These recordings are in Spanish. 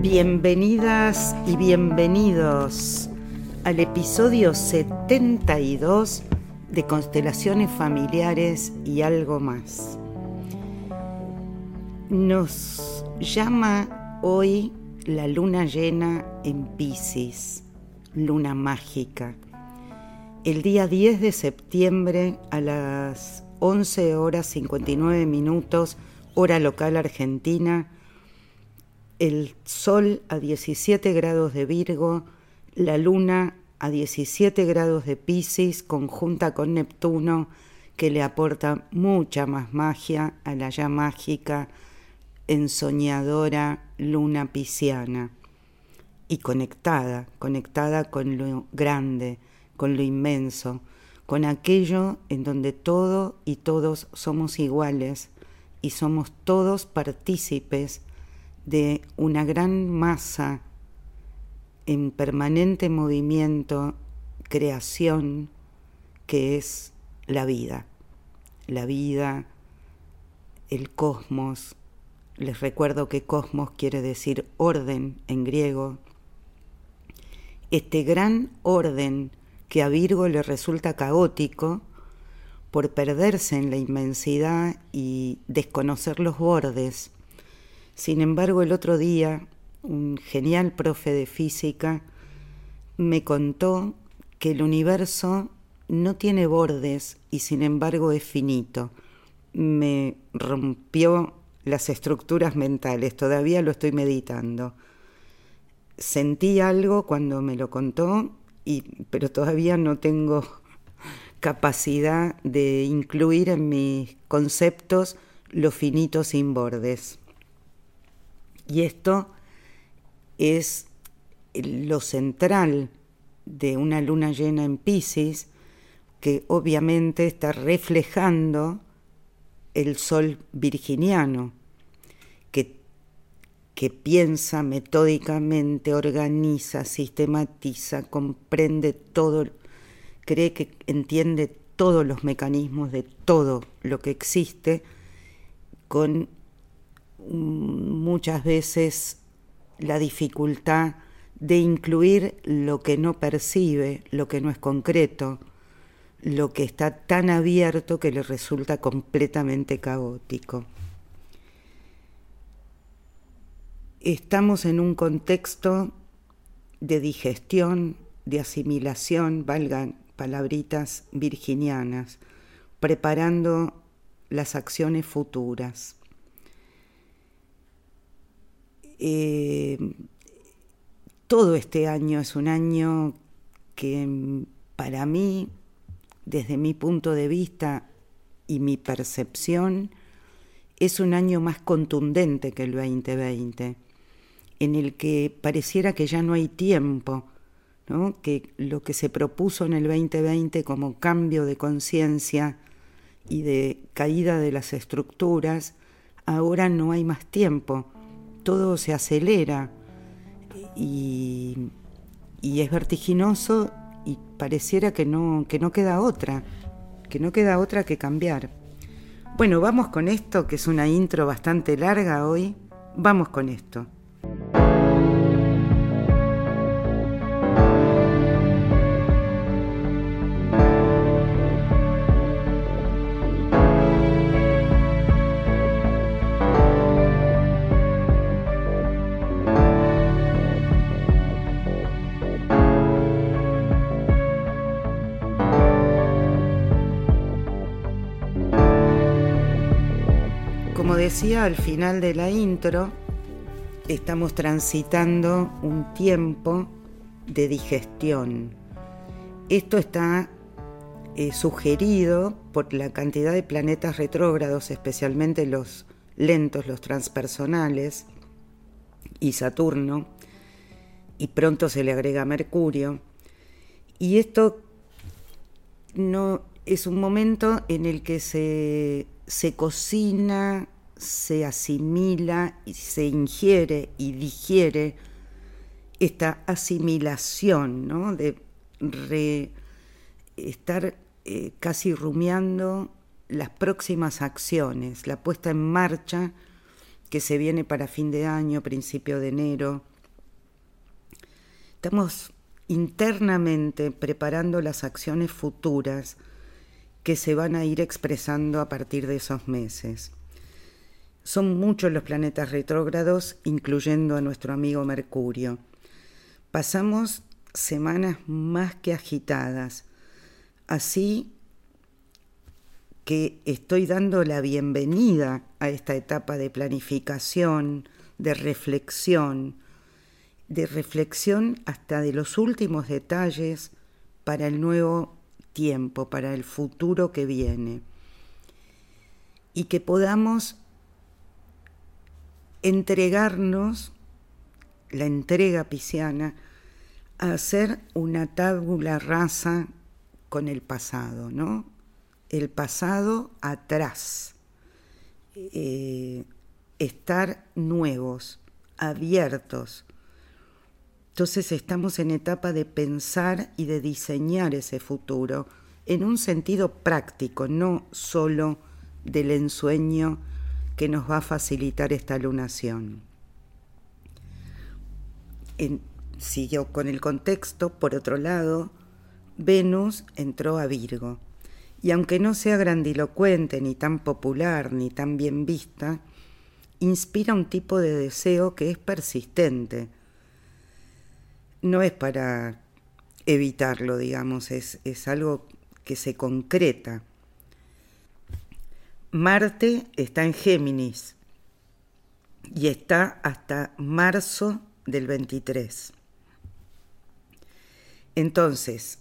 Bienvenidas y bienvenidos al episodio 72 de Constelaciones Familiares y algo más. Nos llama hoy la luna llena en Pisces, luna mágica. El día 10 de septiembre a las 11 horas 59 minutos, hora local argentina, el Sol a 17 grados de Virgo, la Luna a 17 grados de Pisces, conjunta con Neptuno, que le aporta mucha más magia a la ya mágica, ensoñadora luna pisciana. Y conectada, conectada con lo grande, con lo inmenso, con aquello en donde todo y todos somos iguales y somos todos partícipes de una gran masa en permanente movimiento, creación, que es la vida. La vida, el cosmos. Les recuerdo que cosmos quiere decir orden en griego. Este gran orden que a Virgo le resulta caótico por perderse en la inmensidad y desconocer los bordes sin embargo, el otro día un genial profe de física me contó que el universo no tiene bordes y sin embargo es finito. Me rompió las estructuras mentales, todavía lo estoy meditando. Sentí algo cuando me lo contó, y, pero todavía no tengo capacidad de incluir en mis conceptos lo finito sin bordes. Y esto es lo central de una luna llena en Pisces, que obviamente está reflejando el sol virginiano, que piensa metódicamente, organiza, sistematiza, comprende todo, cree que entiende todos los mecanismos de todo lo que existe con muchas veces la dificultad de incluir lo que no percibe, lo que no es concreto, lo que está tan abierto que le resulta completamente caótico. Estamos en un contexto de digestión, de asimilación, valgan palabritas virginianas, preparando las acciones futuras. Eh, todo este año es un año que para mí, desde mi punto de vista y mi percepción, es un año más contundente que el 2020, en el que pareciera que ya no hay tiempo, que lo que se propuso en el 2020 como cambio de conciencia y de caída de las estructuras, ahora no hay más tiempo todo se acelera y, es vertiginoso y pareciera que no, que no queda otra, que no queda otra que cambiar. Bueno, vamos con esto, que es una intro bastante larga hoy. Vamos con esto. Decía al final de la intro, estamos transitando un tiempo de digestión. Esto está eh, sugerido por la cantidad de planetas retrógrados, especialmente los lentos, los transpersonales, y Saturno, y pronto se le agrega Mercurio. Y esto no es un momento en el que se se cocina, se asimila y se ingiere y digiere esta asimilación. De estar eh, casi rumiando las próximas acciones, la puesta en marcha que se viene para fin de año, principio de enero. Estamos internamente preparando las acciones futuras que se van a ir expresando a partir de esos meses. Son muchos los planetas retrógrados, incluyendo a nuestro amigo Mercurio. Pasamos semanas más que agitadas, así que estoy dando la bienvenida a esta etapa de planificación, de reflexión, de reflexión hasta de los últimos detalles para el nuevo tiempo, para el futuro que viene. Y que podamos entregarnos, la entrega pisciana, a hacer una tábula rasa con el pasado, ¿no? el pasado atrás, eh, estar nuevos, abiertos. Entonces estamos en etapa de pensar y de diseñar ese futuro en un sentido práctico, no solo del ensueño que nos va a facilitar esta lunación. siguió con el contexto, por otro lado, Venus entró a Virgo y aunque no sea grandilocuente, ni tan popular, ni tan bien vista, inspira un tipo de deseo que es persistente. No es para evitarlo, digamos, es, es algo que se concreta. Marte está en Géminis y está hasta marzo del 23. Entonces,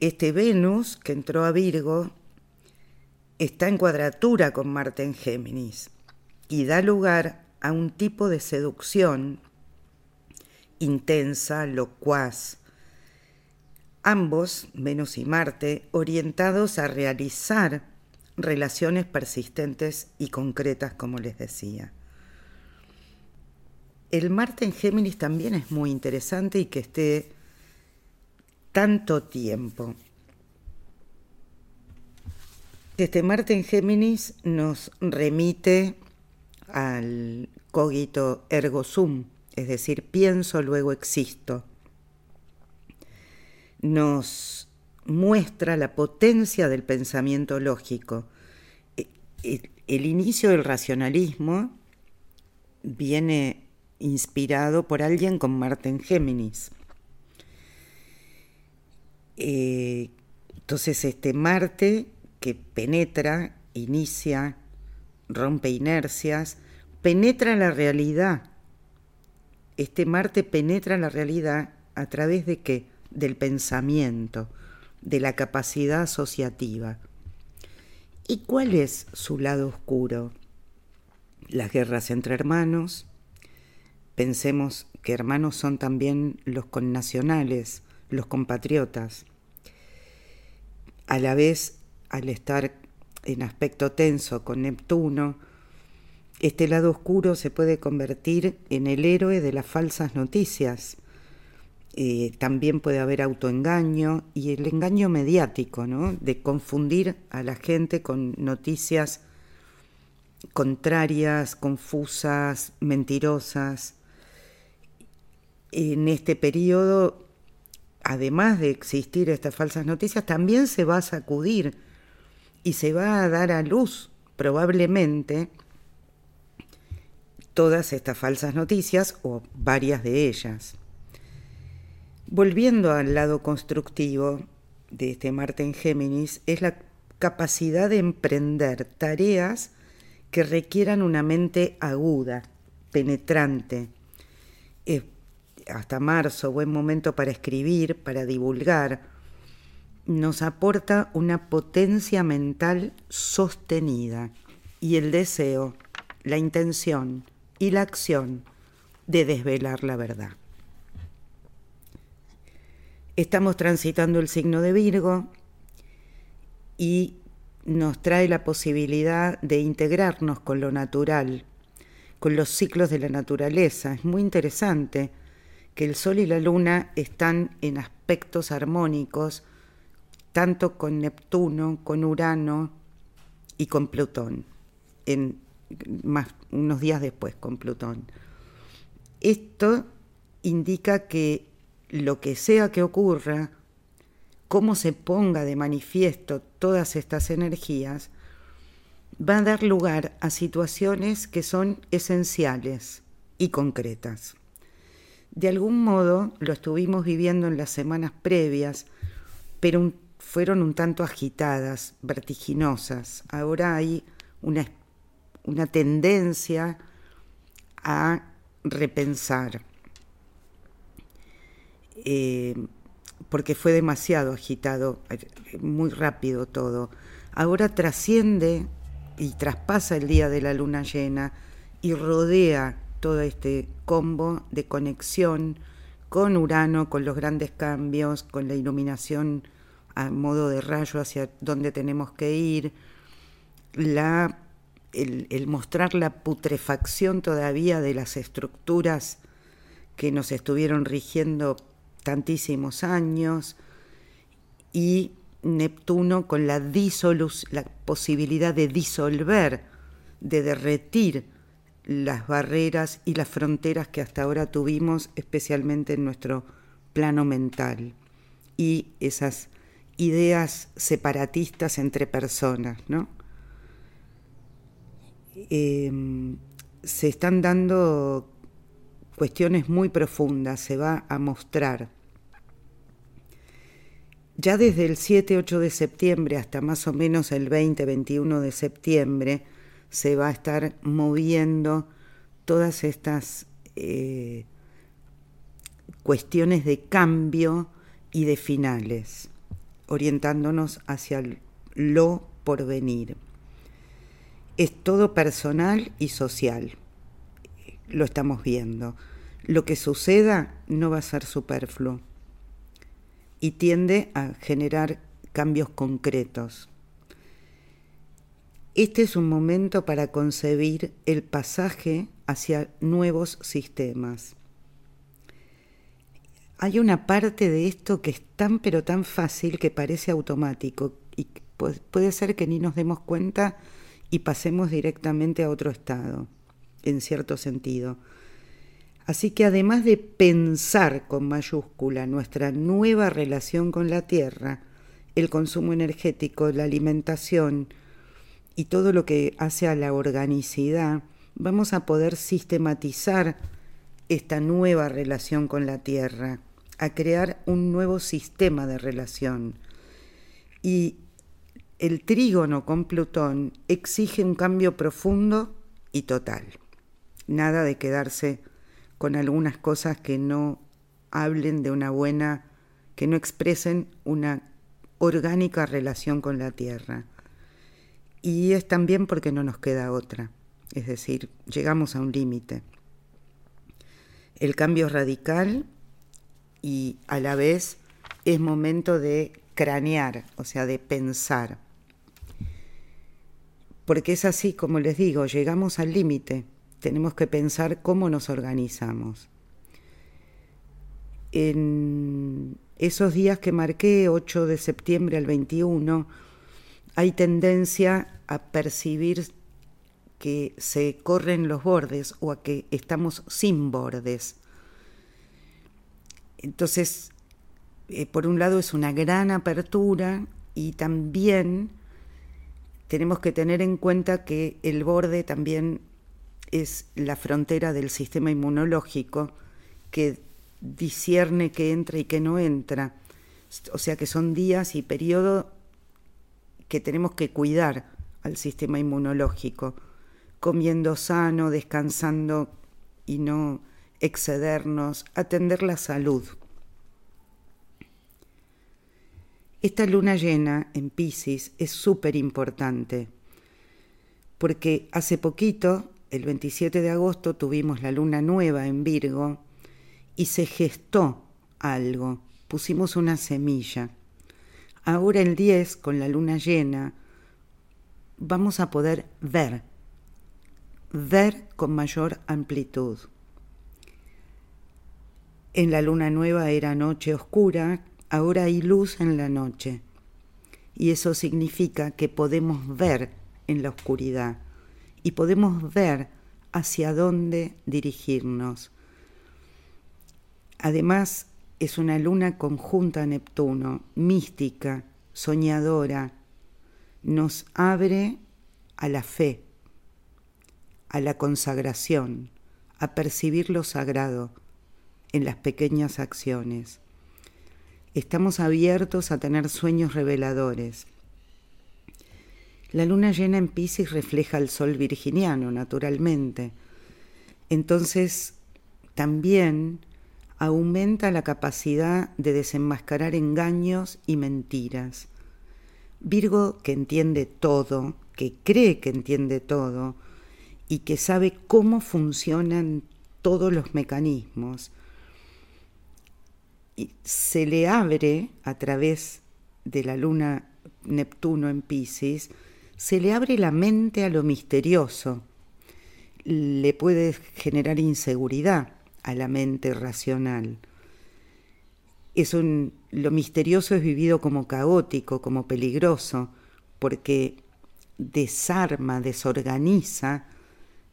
este Venus que entró a Virgo está en cuadratura con Marte en Géminis y da lugar a un tipo de seducción intensa, locuaz, ambos, Venus y Marte, orientados a realizar relaciones persistentes y concretas, como les decía. El Marte en Géminis también es muy interesante y que esté tanto tiempo. Este Marte en Géminis nos remite al cogito ergo sum, es decir, pienso, luego existo. Nos muestra la potencia del pensamiento lógico. El inicio del racionalismo viene inspirado por alguien con Marte en Géminis. Eh, entonces este Marte que penetra, inicia, rompe inercias, penetra la realidad. Este Marte penetra la realidad a través de qué? Del pensamiento, de la capacidad asociativa. ¿Y cuál es su lado oscuro? Las guerras entre hermanos. Pensemos que hermanos son también los connacionales, los compatriotas. A la vez, al estar en aspecto tenso con Neptuno, este lado oscuro se puede convertir en el héroe de las falsas noticias. Eh, también puede haber autoengaño y el engaño mediático, ¿no? de confundir a la gente con noticias contrarias, confusas, mentirosas. En este periodo además de existir estas falsas noticias, también se va a sacudir y se va a dar a luz probablemente todas estas falsas noticias o varias de ellas. Volviendo al lado constructivo de este Marte en Géminis, es la capacidad de emprender tareas que requieran una mente aguda, penetrante, hasta marzo, buen momento para escribir, para divulgar, nos aporta una potencia mental sostenida y el deseo, la intención y la acción de desvelar la verdad. Estamos transitando el signo de Virgo y nos trae la posibilidad de integrarnos con lo natural, con los ciclos de la naturaleza. Es muy interesante que el Sol y la Luna están en aspectos armónicos, tanto con Neptuno, con Urano y con Plutón, en unos días después con Plutón. Esto indica que lo que sea que ocurra, cómo se ponga de manifiesto todas estas energías, va a dar lugar a situaciones que son esenciales y concretas. De algún modo lo estuvimos viviendo en las semanas previas, pero fueron un tanto agitadas, vertiginosas. Ahora hay una, una tendencia a repensar, eh, porque fue demasiado agitado, muy rápido todo. Ahora trasciende y traspasa el día de la luna llena y rodea todo este combo de conexión con Urano, con los grandes cambios, con la iluminación a modo de rayo hacia donde tenemos que ir, la, el mostrar la putrefacción todavía de las estructuras que nos estuvieron rigiendo tantísimos años y Neptuno con la, la posibilidad de disolver, de derretir las barreras y las fronteras que hasta ahora tuvimos, especialmente en nuestro plano mental, y esas ideas separatistas entre personas, ¿no? Em, se están dando cuestiones muy profundas, se va a mostrar. Ya desde el 7-8 de septiembre hasta más o menos el 20-21 de septiembre, se va a estar moviendo todas estas eh, cuestiones de cambio y de finales, orientándonos hacia lo porvenir. Es todo personal y social, lo estamos viendo. Lo que suceda no va a ser superfluo y tiende a generar cambios concretos. Este es un momento para concebir el pasaje hacia nuevos sistemas. Hay una parte de esto que es tan pero tan fácil que parece automático y puede ser que ni nos demos cuenta y pasemos directamente a otro estado, en cierto sentido. Así que además de pensar con mayúscula nuestra nueva relación con la Tierra, el consumo energético, la alimentación, y todo lo que hace a la organicidad, vamos a poder sistematizar esta nueva relación con la Tierra, a crear un nuevo sistema de relación. Y el trígono con Plutón exige un cambio profundo y total. Nada de quedarse con algunas cosas que no hablen de una buena, que no expresen una orgánica relación con la Tierra. Y es también porque no nos queda otra, es decir, llegamos a un límite. El cambio es radical y a la vez es momento de cranear, o sea, de pensar. Porque es así, como les digo, llegamos al límite, tenemos que pensar cómo nos organizamos. En esos días que marqué, 8 de septiembre al 21, hay tendencia a percibir que se corren los bordes o a que estamos sin bordes. Entonces, eh, por un lado es una gran apertura y también tenemos que tener en cuenta que el borde también es la frontera del sistema inmunológico que discierne qué entra y qué no entra. O sea que son días y periodos que tenemos que cuidar al sistema inmunológico, comiendo sano, descansando y no excedernos, atender la salud. Esta luna llena en Pisces es súper importante porque hace poquito, el 27 de agosto, tuvimos la luna nueva en Virgo y se gestó algo, pusimos una semilla. Ahora el 10, con la luna llena, vamos a poder ver, ver con mayor amplitud. En la luna nueva era noche oscura, ahora hay luz en la noche. Y eso significa que podemos ver en la oscuridad y podemos ver hacia dónde dirigirnos. Además, es una luna conjunta a Neptuno, mística, soñadora, nos abre a la fe, a la consagración, a percibir lo sagrado en las pequeñas acciones. Estamos abiertos a tener sueños reveladores. La luna llena en Pisces refleja el sol virginiano, naturalmente. Entonces, también aumenta la capacidad de desenmascarar engaños y mentiras. Virgo que entiende todo, que cree que entiende todo y que sabe cómo funcionan todos los mecanismos, y se le abre a través de la luna Neptuno en Pisces, se le abre la mente a lo misterioso, le puede generar inseguridad a la mente racional. Es un, lo misterioso es vivido como caótico, como peligroso, porque desarma, desorganiza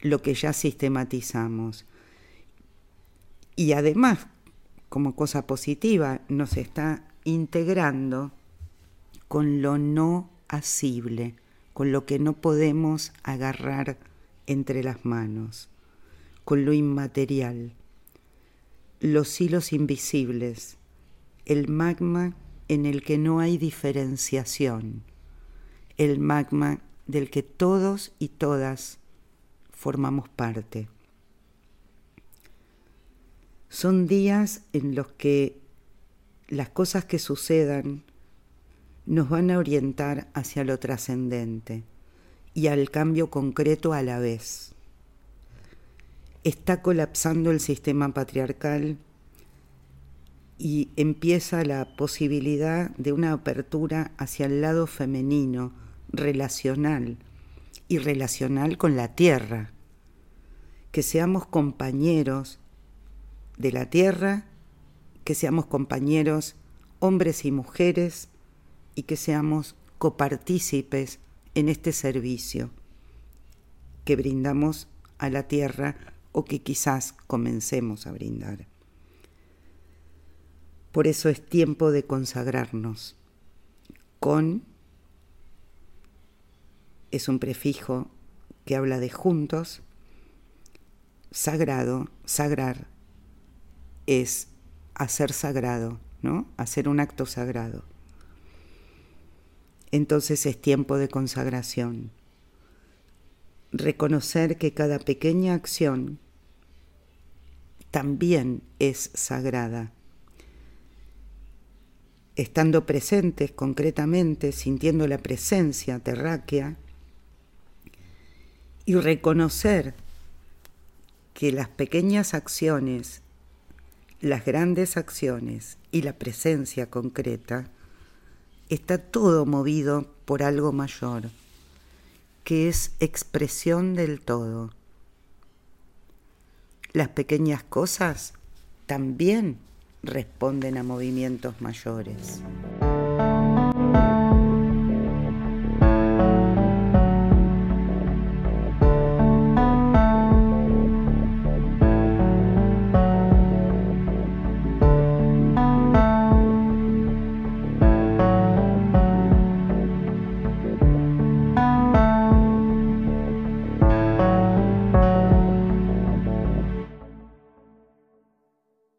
lo que ya sistematizamos. Y además, como cosa positiva, nos está integrando con lo no asible, con lo que no podemos agarrar entre las manos, con lo inmaterial, los hilos invisibles, el magma en el que no hay diferenciación, el magma del que todos y todas formamos parte. Son días en los que las cosas que sucedan nos van a orientar hacia lo trascendente y al cambio concreto a la vez. Está colapsando el sistema patriarcal y empieza la posibilidad de una apertura hacia el lado femenino, relacional, y relacional con la tierra, que seamos compañeros de la tierra, que seamos compañeros hombres y mujeres y que seamos copartícipes en este servicio que brindamos a la tierra o que quizás comencemos a brindar. Por eso es tiempo de consagrarnos. Con es un prefijo que habla de juntos. Sagrado, sagrar, es hacer sagrado, ¿no? Hacer un acto sagrado. Entonces es tiempo de consagración. Reconocer que cada pequeña acción también es sagrada estando presentes concretamente, sintiendo la presencia terráquea, y reconocer que las pequeñas acciones, las grandes acciones y la presencia concreta, está todo movido por algo mayor, que es expresión del todo. Las pequeñas cosas también responden a movimientos mayores.